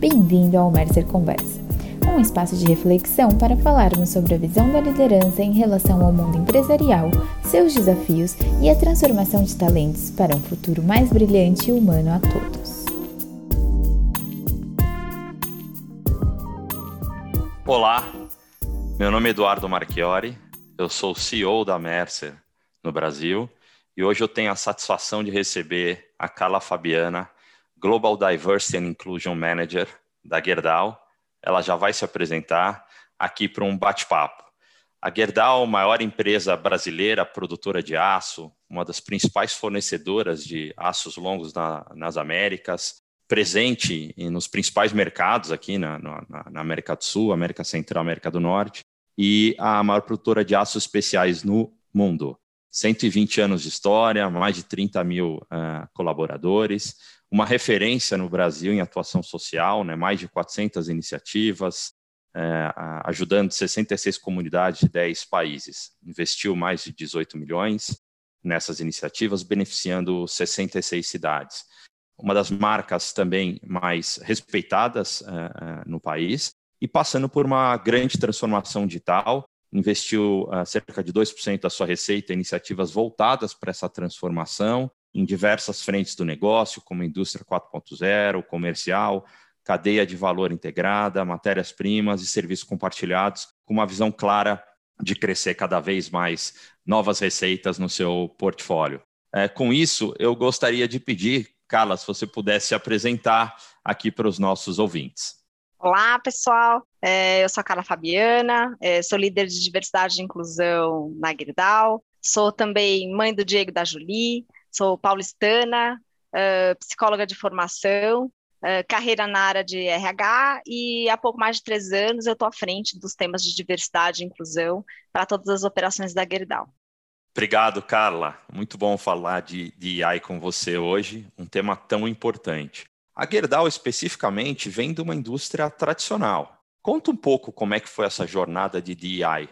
Bem-vindo ao Mercer Conversa, um espaço de reflexão para falarmos sobre a visão da liderança em relação ao mundo empresarial, seus desafios e a transformação de talentos para um futuro mais brilhante e humano a todos. Olá, meu nome é Eduardo Marchiori, eu sou CEO da Mercer no Brasil e hoje eu tenho a satisfação de receber a Carla Fabiana, Global Diversity and Inclusion Manager da Gerdau. Ela já vai se apresentar aqui para um bate-papo. A Gerdau, maior empresa brasileira produtora de aço, uma das principais fornecedoras de aços longos na, nas Américas, presente nos principais mercados aqui na, na, na, América do Sul, América Central, América do Norte, e a maior produtora de aços especiais no mundo. 120 anos de história, mais de 30 mil uh, colaboradores, uma referência no Brasil em atuação social, né, mais de 400 iniciativas, é, ajudando 66 comunidades de 10 países. Investiu mais de 18 milhões nessas iniciativas, beneficiando 66 cidades. Uma das marcas também mais respeitadas é, é no país e passando por uma grande transformação digital, investiu uh, cerca de 2% da sua receita em iniciativas voltadas para essa transformação, em diversas frentes do negócio, como indústria 4.0, comercial, cadeia de valor integrada, matérias-primas e serviços compartilhados, com uma visão clara de crescer cada vez mais novas receitas no seu portfólio. É, com isso, eu gostaria de pedir, Carla, se você pudesse se apresentar aqui para os nossos ouvintes. Olá, pessoal. É, eu sou a Carla Fabiana, é, sou líder de diversidade e inclusão na Gerdau, sou também mãe do Diego da Julie, Sou paulistana, uh, psicóloga de formação, uh, carreira na área de RH e há pouco mais de três anos eu estou à frente dos temas de diversidade e inclusão para todas as operações da Gerdau. Obrigado, Carla. Muito bom falar de, de AI com você hoje, um tema tão importante. A Gerdau, especificamente, vem de uma indústria tradicional. Conta um pouco como é que foi essa jornada de DEI.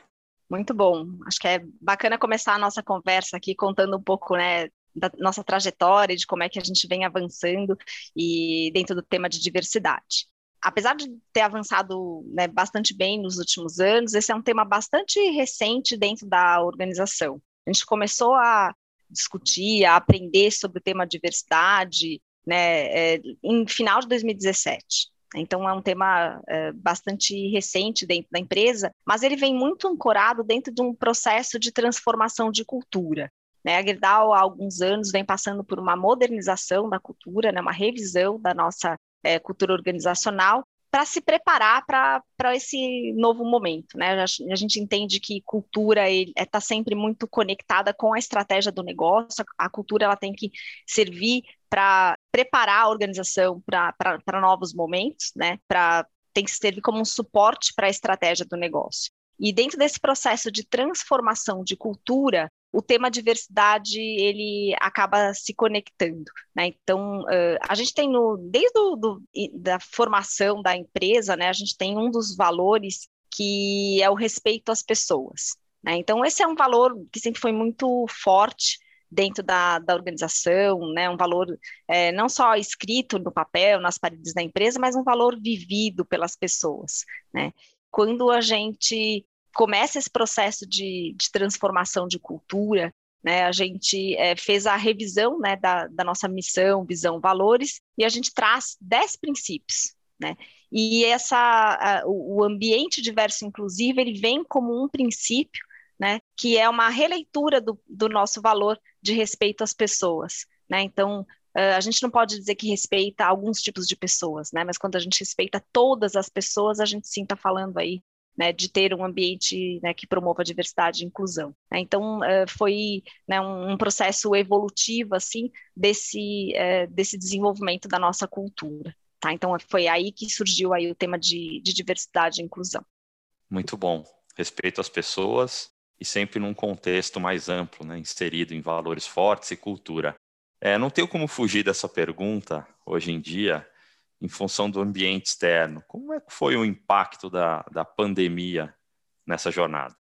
Muito bom. Acho que é bacana começar a nossa conversa aqui contando um pouco né, da nossa trajetória, de como é que a gente vem avançando e dentro do tema de diversidade. Apesar de ter avançado né, bastante bem nos últimos anos, esse é um tema bastante recente dentro da organização. A gente começou a discutir, a aprender sobre o tema diversidade né, é, em final de 2017. Então, é um tema é, bastante recente dentro da empresa, mas ele vem muito ancorado dentro de um processo de transformação de cultura. Né? A Gerdau, há alguns anos, vem passando por uma modernização da cultura, né? uma revisão da nossa é, cultura organizacional, para se preparar para esse novo momento. Né? A gente entende que cultura está é, sempre muito conectada com a estratégia do negócio, a cultura ela tem que servir para preparar a organização para novos momentos, né? Pra, tem que servir como um suporte para a estratégia do negócio. E dentro desse processo de transformação de cultura, o tema diversidade ele acaba se conectando, né? Então uh, a gente tem no desde o, do, da formação da empresa, né? A gente tem um dos valores que é o respeito às pessoas, né? Então esse é um valor que sempre foi muito forte dentro da, da organização, né? Um valor é, não só escrito no papel, nas paredes da empresa, mas um valor vivido pelas pessoas, né? Quando a gente começa esse processo de, de transformação de cultura, né, a gente é, fez a revisão né, da, da, nossa missão, visão, valores, e a gente traz dez princípios. Né? E essa, a, o ambiente diverso inclusivo, ele vem como um princípio, né, que é uma releitura do, do nosso valor de respeito às pessoas. Né? Então, a gente não pode dizer que respeita alguns tipos de pessoas, né? Mas quando a gente respeita todas as pessoas, a gente sim está falando aí né, de ter um ambiente né, que promova diversidade e inclusão. Né? Então, uh, foi né, um, processo evolutivo, assim, desse, uh, desse desenvolvimento da nossa cultura. Tá? Então, foi aí que surgiu aí o tema de, de diversidade e inclusão. Muito bom. Respeito às pessoas e sempre num contexto mais amplo, né, inserido em valores fortes e cultura. É, não tenho como fugir dessa pergunta hoje em dia, em função do ambiente externo. Como é que foi o impacto da, da pandemia nessa jornada?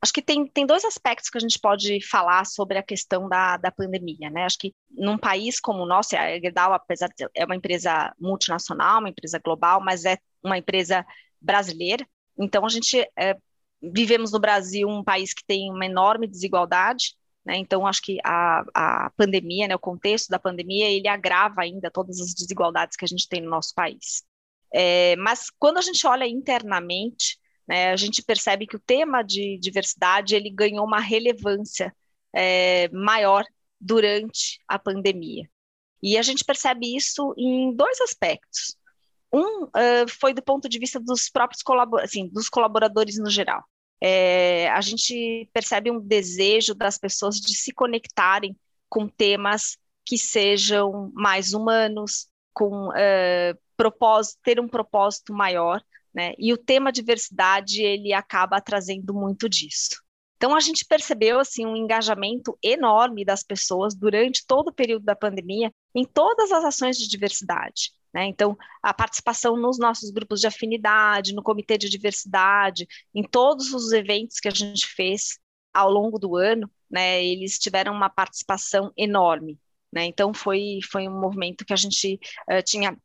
Acho que tem, tem dois aspectos que a gente pode falar sobre a questão da, da pandemia, né? Acho que num país como o nosso, a Gerdau, apesar de é uma empresa multinacional, uma empresa global, mas é uma empresa brasileira, então a gente é, vivemos no Brasil um país que tem uma enorme desigualdade, né? Então acho que a, a pandemia, né, o contexto da pandemia, ele agrava ainda todas as desigualdades que a gente tem no nosso país. É, mas quando a gente olha internamente, né, a gente percebe que o tema de diversidade ele ganhou uma relevância é, maior durante a pandemia. E a gente percebe isso em dois aspectos. Um uh, foi do ponto de vista dos próprios colabor assim, dos colaboradores no geral. É, a gente percebe um desejo das pessoas de se conectarem com temas que sejam mais humanos, com uh, propósito, ter um propósito maior né? E o tema diversidade ele acaba trazendo muito disso. Então a gente percebeu assim um engajamento enorme das pessoas durante todo o período da pandemia em todas as ações de diversidade. Né? Então, a participação nos nossos grupos de afinidade, no comitê de diversidade, em todos os eventos que a gente fez ao longo do ano, né, eles tiveram uma participação enorme. Né? Então, foi, foi um movimento que a gente uh, tinha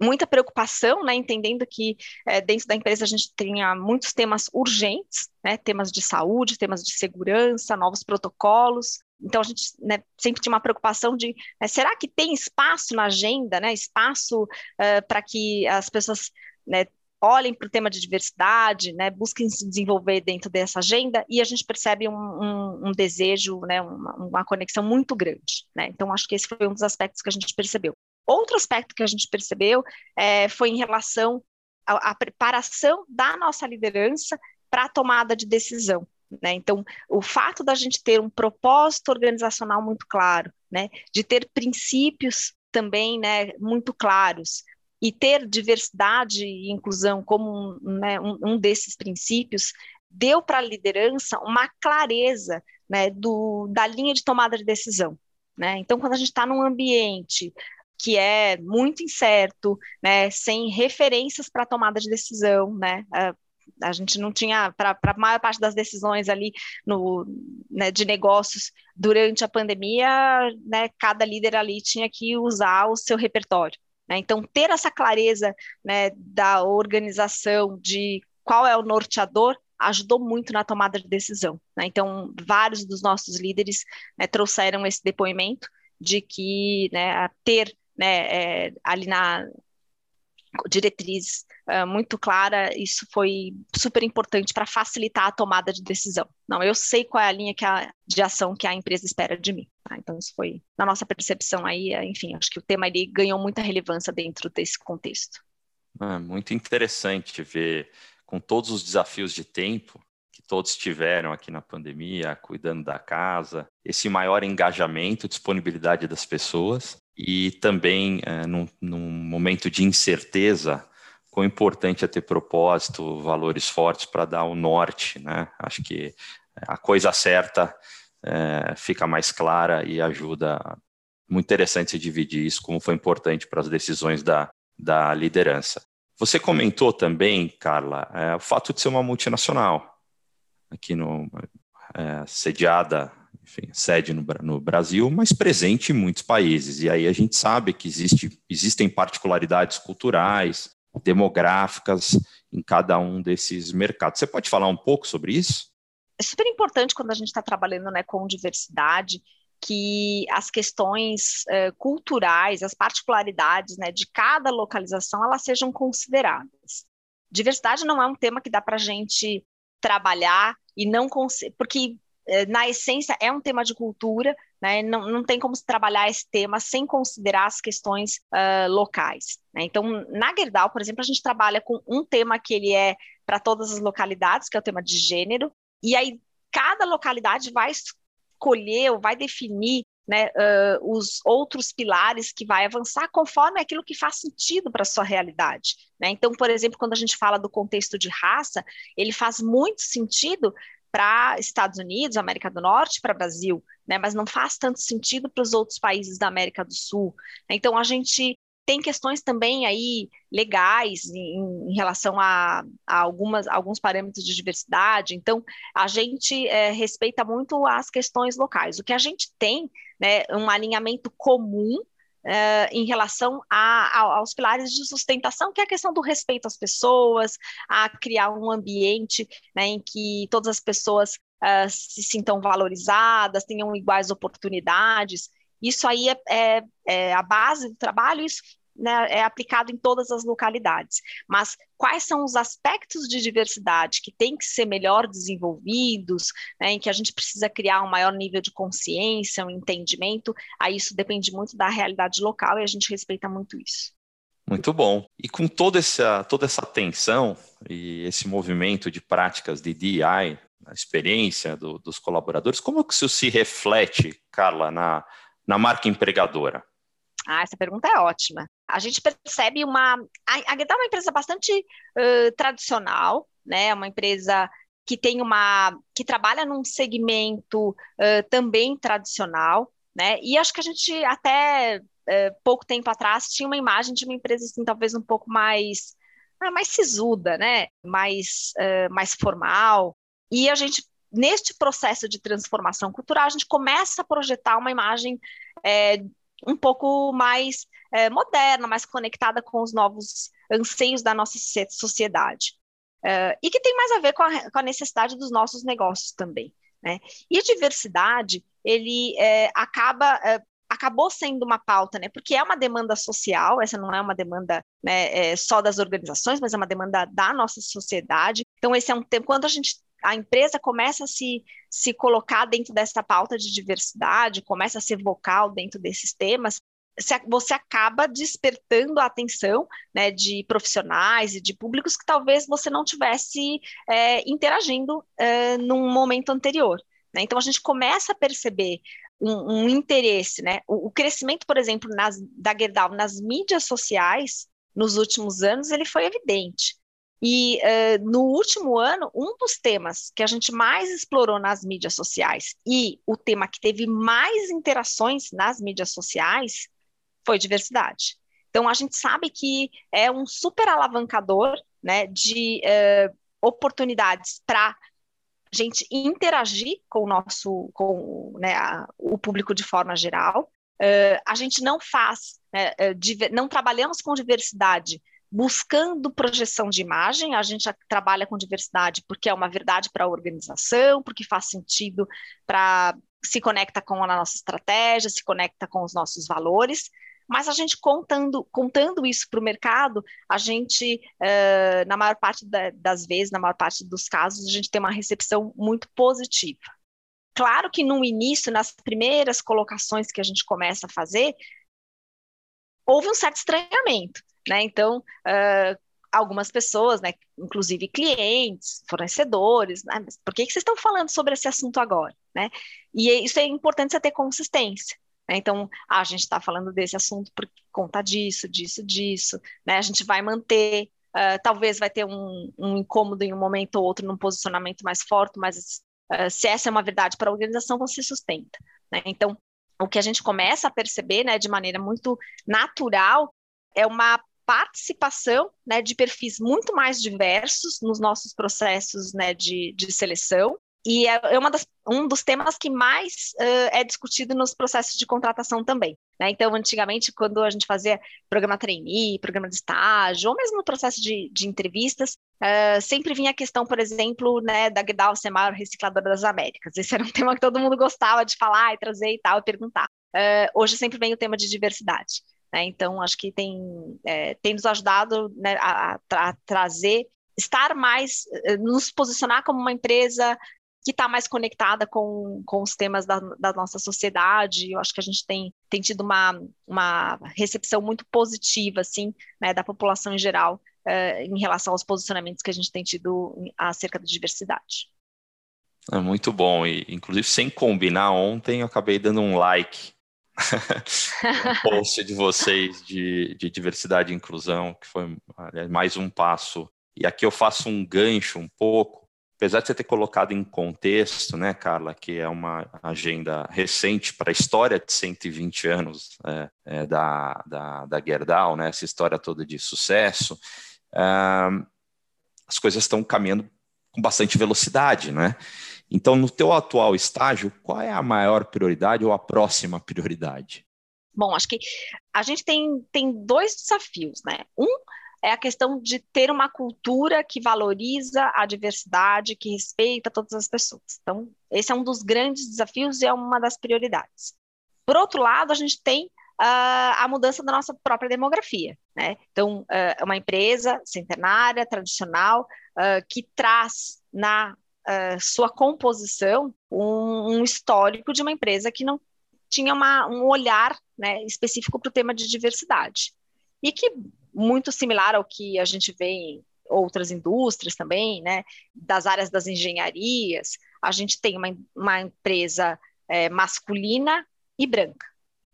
muita preocupação, né, entendendo que é, dentro da empresa a gente tinha muitos temas urgentes, né, temas de saúde, temas de segurança, novos protocolos. Então a gente né, sempre tinha uma preocupação de né, será que tem espaço na agenda, né, espaço uh, para que as pessoas né, olhem para o tema de diversidade, né, busquem se desenvolver dentro dessa agenda, e a gente percebe um, um, um desejo, né, uma, uma, conexão muito grande. Né? Então, acho que esse foi um dos aspectos que a gente percebeu. Outro aspecto que a gente percebeu é, foi em relação à, à preparação da nossa liderança para a tomada de decisão. Né? Então, o fato da gente ter um propósito organizacional muito claro, né? de ter princípios também né, muito claros, e ter diversidade e inclusão como um, né, um, um desses princípios, deu para a liderança uma clareza né, do, da linha de tomada de decisão. Né? Então, quando a gente está num ambiente que é muito incerto, né, sem referências para tomada de decisão, né, a, gente não tinha, para a maior parte das decisões ali no, né, de negócios durante a pandemia, né, cada líder ali tinha que usar o seu repertório. Né? Então, ter essa clareza né, da organização, de qual é o norteador, ajudou muito na tomada de decisão. Né? Então, vários dos nossos líderes né, trouxeram esse depoimento de que né, ter né, é, ali na diretriz uh, muito clara, isso foi super importante para facilitar a tomada de decisão. Não, eu sei qual é a linha que a, de ação que a empresa espera de mim. Tá? Então, isso foi, na nossa percepção aí, é, enfim, acho que o tema ele ganhou muita relevância dentro desse contexto. É muito interessante ver, com todos os desafios de tempo, todos tiveram aqui na pandemia, cuidando da casa, esse maior engajamento, disponibilidade das pessoas, e também é, num, num, momento de incerteza, quão importante é ter propósito, valores fortes para dar o norte, né? Acho que a coisa certa é, fica mais clara e ajuda. Muito interessante se dividir isso, como foi importante para as decisões da, da liderança. Você comentou também, Carla, é, o fato de ser uma multinacional, aqui no, é, sediada enfim, sede no, no, Brasil, mas presente em muitos países. E aí a gente sabe que existe, existem particularidades culturais, demográficas em cada um desses mercados. Você pode falar um pouco sobre isso? É super importante quando a gente está trabalhando né, com diversidade que as questões uh, culturais, as particularidades né, de cada localização, elas sejam consideradas. Diversidade não é um tema que dá para a gente trabalhar e não porque eh, na essência, é um tema de cultura, né? não, não tem como se trabalhar esse tema sem considerar as questões uh, locais. Né? Então, na Gerdau, por exemplo, a gente trabalha com um tema que ele é para todas as localidades, que é o tema de gênero, e aí cada localidade vai escolher ou vai definir né, uh, os outros pilares que vai avançar conforme aquilo que faz sentido para a sua realidade. Né? Então, por exemplo, quando a gente fala do contexto de raça, ele faz muito sentido para Estados Unidos, América do Norte, para Brasil, né? Mas não faz tanto sentido para os outros países da América do Sul. Então a gente tem questões também aí legais em, em relação a, a, algumas, alguns parâmetros de diversidade. Então, a gente é, respeita muito as questões locais. O que a gente tem, né, um alinhamento comum Uh, em relação a, a, aos pilares de sustentação, que é a questão do respeito às pessoas, a criar um ambiente né, em que todas as pessoas uh, se sintam valorizadas, tenham iguais oportunidades. Isso aí é, é, é a base do trabalho, isso né, é aplicado em todas as localidades. Mas quais são os aspectos de diversidade que têm que ser melhor desenvolvidos, né, em que a gente precisa criar um maior nível de consciência, um entendimento, aí isso depende muito da realidade local e a gente respeita muito isso. Muito bom. E com toda essa, toda essa atenção e esse movimento de práticas de DI, a experiência do, dos colaboradores, como que isso se reflete, Carla, na, na marca empregadora? Ah, essa pergunta é ótima. A gente percebe uma. A Guedal é uma empresa bastante uh, tradicional, né? É uma empresa que tem uma. que trabalha num segmento uh, também tradicional, né? E acho que a gente até uh, pouco tempo atrás tinha uma imagem de uma empresa assim, talvez um pouco mais. Ah, mais sisuda, né? Mais, mais formal. E a gente neste processo de transformação cultural, a gente começa a projetar uma imagem é, um pouco mais é, moderna, mais conectada com os novos anseios da nossa sociedade. É, e que tem mais a ver com a, com a, necessidade dos nossos negócios também. Né? E a diversidade, ele é, acaba é, acabou sendo uma pauta, né? Porque é uma demanda social, essa não é uma demanda né, é, só das organizações, mas é uma demanda da nossa sociedade. Então, esse é um tempo, quando a gente a empresa começa a se, se colocar dentro dessa pauta de diversidade, começa a ser vocal dentro desses temas, você acaba despertando a atenção né, de profissionais e de públicos que talvez você não tivesse é, interagindo é, num momento anterior. Né? Então a gente começa a perceber um, um interesse, né? O, o, crescimento, por exemplo, nas, da Gerdau nas mídias sociais nos últimos anos ele foi evidente. E uh, no último ano, um dos temas que a gente mais explorou nas mídias sociais e o tema que teve mais interações nas mídias sociais foi diversidade. Então, a gente sabe que é um super alavancador né, de uh, oportunidades para gente interagir com o nosso, com né, a, o público de forma geral. Uh, a gente não faz, né, não trabalhamos com diversidade buscando projeção de imagem, a gente trabalha com diversidade porque é uma verdade para a organização, porque faz sentido para se conecta com a nossa estratégia, se conecta com os nossos valores, mas a gente contando, contando isso para o mercado, a gente, uh, na maior parte da, das vezes, na maior parte dos casos, a gente tem uma recepção muito positiva. Claro que no início, nas primeiras colocações que a gente começa a fazer, houve um certo estranhamento. Né? Então, uh, algumas pessoas, né, inclusive clientes, fornecedores, né, por que, que vocês estão falando sobre esse assunto agora? Né? E é, isso é importante você ter consistência. Né? Então, ah, a gente está falando desse assunto por conta disso, disso, disso. Né? A gente vai manter, uh, talvez vai ter um, um, incômodo em um momento ou outro, num posicionamento mais forte, mas uh, se essa é uma verdade para a organização, você sustenta. Né? Então, o que a gente começa a perceber né, de maneira muito natural é uma participação né, de perfis muito mais diversos nos nossos processos né, de, de seleção. E é, é das, um dos temas que mais uh, é discutido nos processos de contratação também. Né? Então, antigamente, quando a gente fazia programa trainee, programa de estágio, ou mesmo no processo de, de entrevistas, uh, sempre vinha a questão, por exemplo, né, da Gdal ser maior recicladora das Américas. Esse era um tema que todo mundo gostava de falar e trazer e tal, e perguntar. Uh, hoje sempre vem o tema de diversidade. Né? Então, acho que tem, é, tem nos ajudado né, a, a, trazer, estar mais, eh, nos posicionar como uma empresa que está mais conectada com, com os temas da, da, nossa sociedade. Eu acho que a gente tem, tem tido uma, uma recepção muito positiva, assim, né, da população em geral, uh, em relação aos posicionamentos que a gente tem tido acerca da diversidade. É muito bom, e inclusive sem combinar, ontem eu acabei dando um like um post de vocês de, de diversidade e inclusão, que foi aliás, mais um passo. E aqui eu faço um gancho um pouco, apesar de você ter colocado em contexto, né, Carla, que é uma agenda recente para a história de 120 anos é, é, da, da, da Gerdau, né, essa história toda de sucesso, é, as coisas estão caminhando com bastante velocidade, né? Então, no teu atual estágio, qual é a maior prioridade ou a próxima prioridade? Bom, acho que a gente tem, tem dois desafios, né? Um é a questão de ter uma cultura que valoriza a diversidade, que respeita todas as pessoas. Então, esse é um dos grandes desafios e é uma das prioridades. Por outro lado, a gente tem uh, a mudança da nossa própria demografia. Né? Então, uh, é uma empresa centenária, tradicional, uh, que traz na sua composição um, um, histórico de uma empresa que não tinha uma, um olhar né, específico para o tema de diversidade. E que muito similar ao que a gente vê em outras indústrias também, né, das áreas das engenharias, a gente tem uma, uma empresa é, masculina e branca.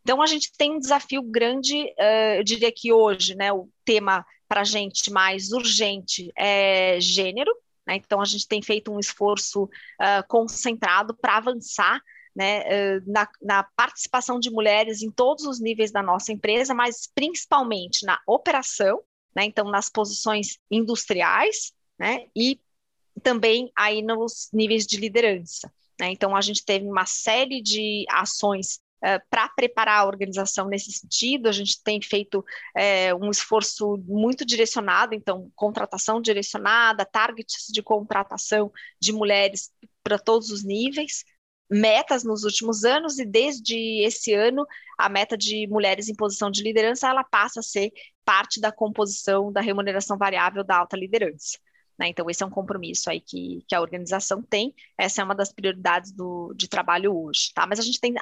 Então, a gente tem um desafio grande, uh, eu diria que hoje, né, o tema para a gente mais urgente é gênero, né, então a gente tem feito um esforço uh, concentrado para avançar né, na, na, participação de mulheres em todos os níveis da nossa empresa, mas principalmente na operação, né, então nas posições industriais, né, e também aí nos níveis de liderança. Né, então a gente teve uma série de ações Uh, para preparar a organização nesse sentido, a gente tem feito é, um esforço muito direcionado, então, contratação direcionada, targets de contratação de mulheres para todos os níveis, metas nos últimos anos e desde esse ano a meta de mulheres em posição de liderança ela passa a ser parte da composição da remuneração variável da alta liderança. Né? Então esse é um compromisso aí que, que a organização tem. Essa é uma das prioridades do, de trabalho hoje, tá? Mas a gente tem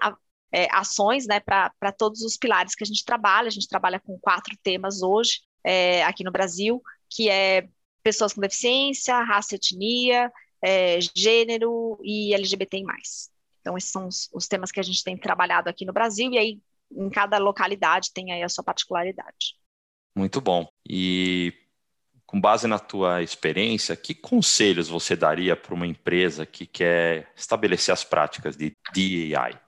é, ações, né, para todos os pilares que a gente trabalha. A gente trabalha com quatro temas hoje é, aqui no Brasil, que é pessoas com deficiência, raça, etnia, é, gênero e LGBTI+. Então, esses são os, os, temas que a gente tem trabalhado aqui no Brasil, e aí em cada localidade tem aí a sua particularidade. Muito bom. E com base na tua experiência, que conselhos você daria para uma empresa que quer estabelecer as práticas de DEI?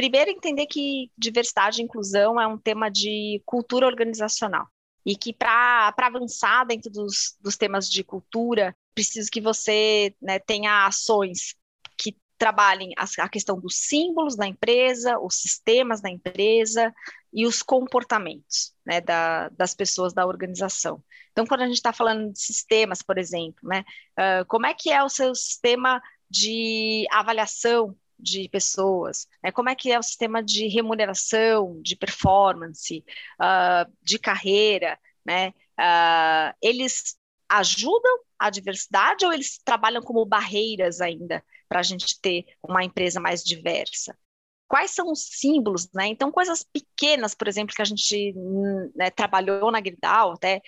Primeiro, entender que diversidade e inclusão é um tema de cultura organizacional e que para avançar dentro dos, dos temas de cultura, preciso que você né, tenha ações trabalhem a, a questão dos símbolos da empresa, os sistemas da empresa e os comportamentos né, da, das pessoas da organização. Então, quando a gente está falando de sistemas, por exemplo, né, uh, como é que é o seu sistema de avaliação de pessoas, né, como é que é o sistema de remuneração, de performance, uh, de carreira, né, uh, eles ajudam a diversidade ou eles trabalham como barreiras ainda para a gente ter uma empresa mais diversa? Quais são os símbolos, né? Então, coisas pequenas, por exemplo, que a gente né, trabalhou na Gridal, até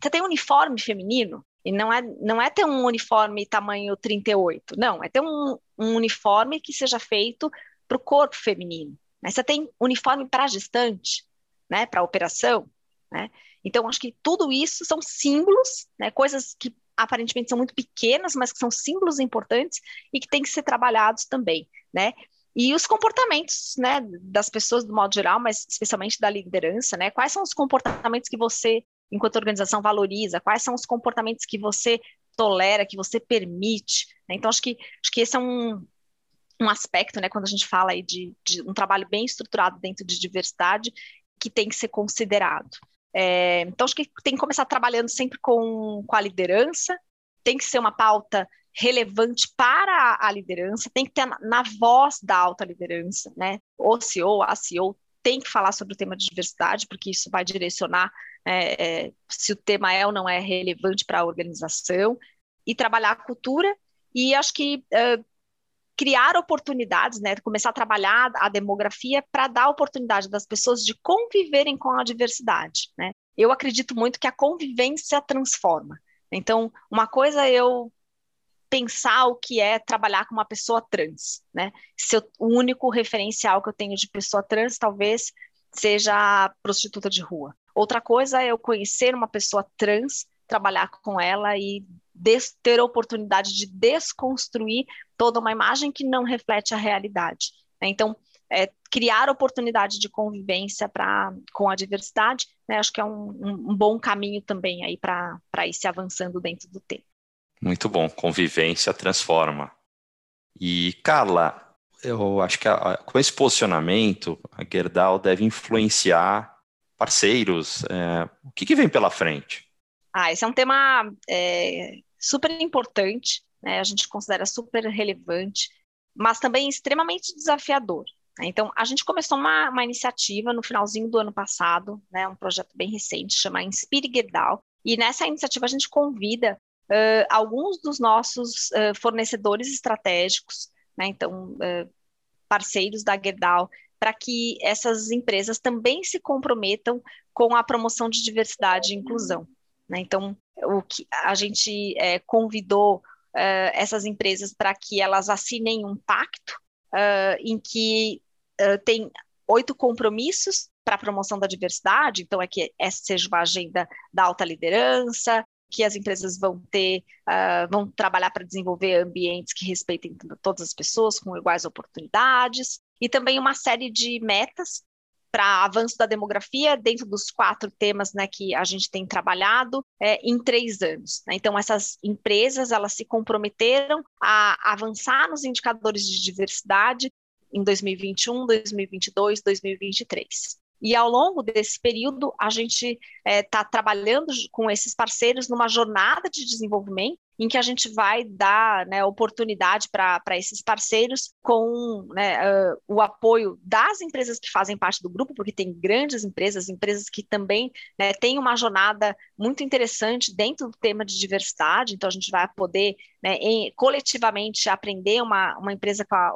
você tem um uniforme feminino, e não é, não é ter um uniforme tamanho 38, não, é ter um, um uniforme que seja feito para o corpo feminino. Né? Você tem uniforme para gestante, né, para operação, né? Então, acho que tudo isso são símbolos, né, coisas que aparentemente são muito pequenas, mas que são símbolos importantes e que têm que ser trabalhados também, né? E os comportamentos, né, das pessoas do modo geral, mas especialmente da liderança, né? Quais são os comportamentos que você, enquanto organização, valoriza? Quais são os comportamentos que você tolera, que você permite? Né? Então, acho que, acho que esse é um, um aspecto, né, quando a gente fala aí de, de um trabalho bem estruturado dentro de diversidade, que tem que ser considerado. É, então, acho que tem que começar trabalhando sempre com, com a liderança, tem que ser uma pauta relevante para a liderança, tem que ter na, na voz da alta liderança, né? O CEO, a CEO tem que falar sobre o tema de diversidade, porque isso vai direcionar é, é, se o tema é ou não é relevante para a organização, e trabalhar a cultura. E acho que uh, criar oportunidades, né, começar a trabalhar a demografia para dar oportunidade das pessoas de conviverem com a diversidade, né? Eu acredito muito que a convivência transforma. Então, uma coisa é eu pensar o que é trabalhar com uma pessoa trans, né? Se o único referencial que eu tenho de pessoa trans talvez seja prostituta de rua. Outra coisa é eu conhecer uma pessoa trans, trabalhar com ela e ter oportunidade de desconstruir toda uma imagem que não reflete a realidade. Né? Então, é, criar oportunidade de convivência pra, com a diversidade, né, acho que é um, um, um bom caminho também aí para ir se avançando dentro do tema. Muito bom, convivência transforma. E, Carla, eu acho que a, com esse posicionamento, a Gerdau deve influenciar parceiros. É, o que, que, vem pela frente? Ah, esse é um tema é, super importante, né? a gente considera super relevante, mas também extremamente desafiador. Né? Então, a gente começou uma, uma, iniciativa no finalzinho do ano passado, né, um projeto bem recente, chama Inspire Gerdau, e nessa iniciativa a gente convida uh, alguns dos nossos uh, fornecedores estratégicos, né, então, uh, parceiros da Gerdau, para que essas empresas também se comprometam com a promoção de diversidade e inclusão. Né? Então, o que a gente é, convidou uh, essas empresas para que elas assinem um pacto uh, em que tem oito compromissos para a promoção da diversidade, então é que essa seja uma agenda da alta liderança, que as empresas vão ter, uh, vão trabalhar para desenvolver ambientes que respeitem todas as pessoas com iguais oportunidades, e também uma série de metas para avanço da demografia dentro dos quatro temas né, que a gente tem trabalhado é, em três anos. Né? Então, essas empresas elas se comprometeram a avançar nos indicadores de diversidade em 2021, 2022, 2023. E ao longo desse período, a gente está é, trabalhando com esses parceiros numa jornada de desenvolvimento em que a gente vai dar né, oportunidade para esses parceiros com né, uh, o apoio das empresas que fazem parte do grupo, porque tem grandes empresas, empresas que também né, têm uma jornada muito interessante dentro do tema de diversidade, então a gente vai poder né, em, coletivamente aprender uma, uma empresa com a,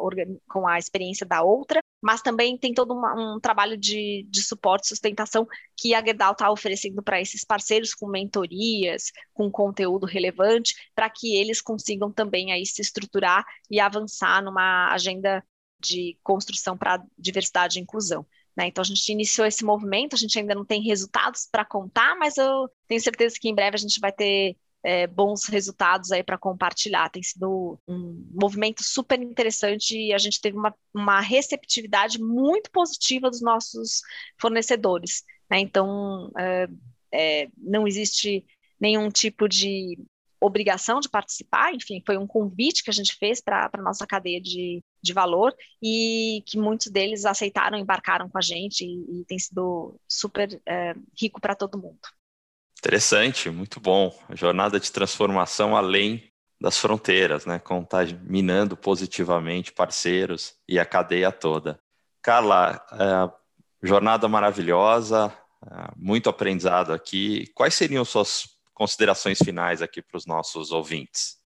com a experiência da outra, mas também tem todo um trabalho de, de suporte sustentação que a Gerdau está oferecendo para esses parceiros com mentorias, com conteúdo relevante, para que eles consigam também aí se estruturar e avançar numa agenda de construção para diversidade e inclusão. Né? Então a gente iniciou esse movimento, a gente ainda não tem resultados para contar, mas eu tenho certeza que em breve a gente vai ter é, bons resultados aí para compartilhar. Tem sido um movimento super interessante e a gente teve uma, uma receptividade muito positiva dos nossos fornecedores. Né? Então, é, é, não existe nenhum tipo de obrigação de participar, enfim, foi um convite que a gente fez para a nossa cadeia de, de valor e que muitos deles aceitaram, embarcaram com a gente e, e tem sido super é, rico para todo mundo. Interessante, muito bom. Jornada de transformação além das fronteiras, né? Contaminando positivamente parceiros e a cadeia toda. Carla, é, jornada maravilhosa, é, muito aprendizado aqui. Quais seriam suas considerações finais aqui para os nossos ouvintes?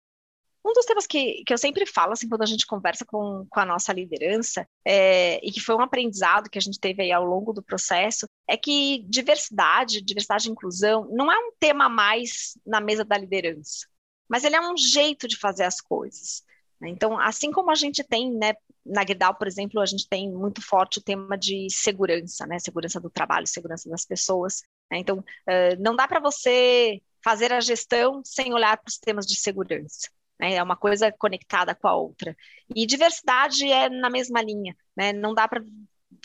Um dos temas que, que eu sempre falo, assim, quando a gente conversa com, com a nossa liderança, é, e que foi um aprendizado que a gente teve aí ao longo do processo, é que diversidade, diversidade e inclusão, não é um tema mais na mesa da liderança, mas ele é um jeito de fazer as coisas. Né? Então, assim como a gente tem, né, na Gerdau, por exemplo, a gente tem muito forte o tema de segurança, né, segurança do trabalho, segurança das pessoas. Né? Então, uh, não dá para você fazer a gestão sem olhar para os temas de segurança. Né? É uma coisa conectada com a outra. E diversidade é na mesma linha. Né? Não dá para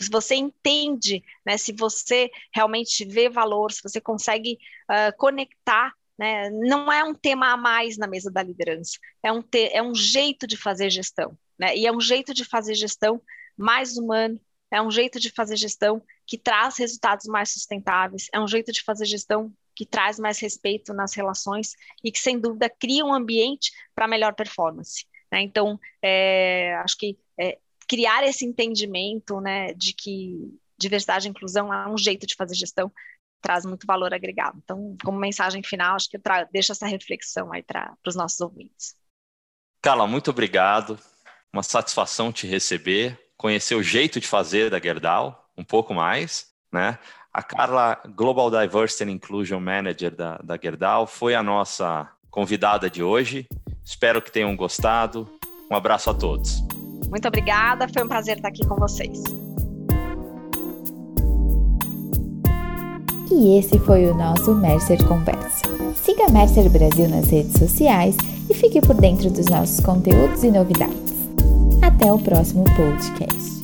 se você entende, né, se você realmente vê valor, se você consegue uh, conectar, né, não é um tema a mais na mesa da liderança, é um, te, é um jeito de fazer gestão, né, e é um jeito de fazer gestão mais humano, é um jeito de fazer gestão que traz resultados mais sustentáveis, é um jeito de fazer gestão que traz mais respeito nas relações e que, sem dúvida, cria um ambiente para melhor performance. Né? Então, é, acho que é, criar esse entendimento né, de que diversidade e inclusão é um jeito de fazer gestão traz muito valor agregado. Então, como mensagem final, acho que eu deixo essa reflexão aí para os nossos ouvintes. Carla, muito obrigado. Uma satisfação te receber, conhecer o jeito de fazer da Gerdau um pouco mais, né? A Carla, Global Diversity and Inclusion Manager da, da Gerdau, foi a nossa convidada de hoje. Espero que tenham gostado. Um abraço a todos. Muito obrigada, foi um prazer estar aqui com vocês. E esse foi o nosso Mercer Conversa. Siga a Mercer Brasil nas redes sociais e fique por dentro dos nossos conteúdos e novidades. Até o próximo podcast.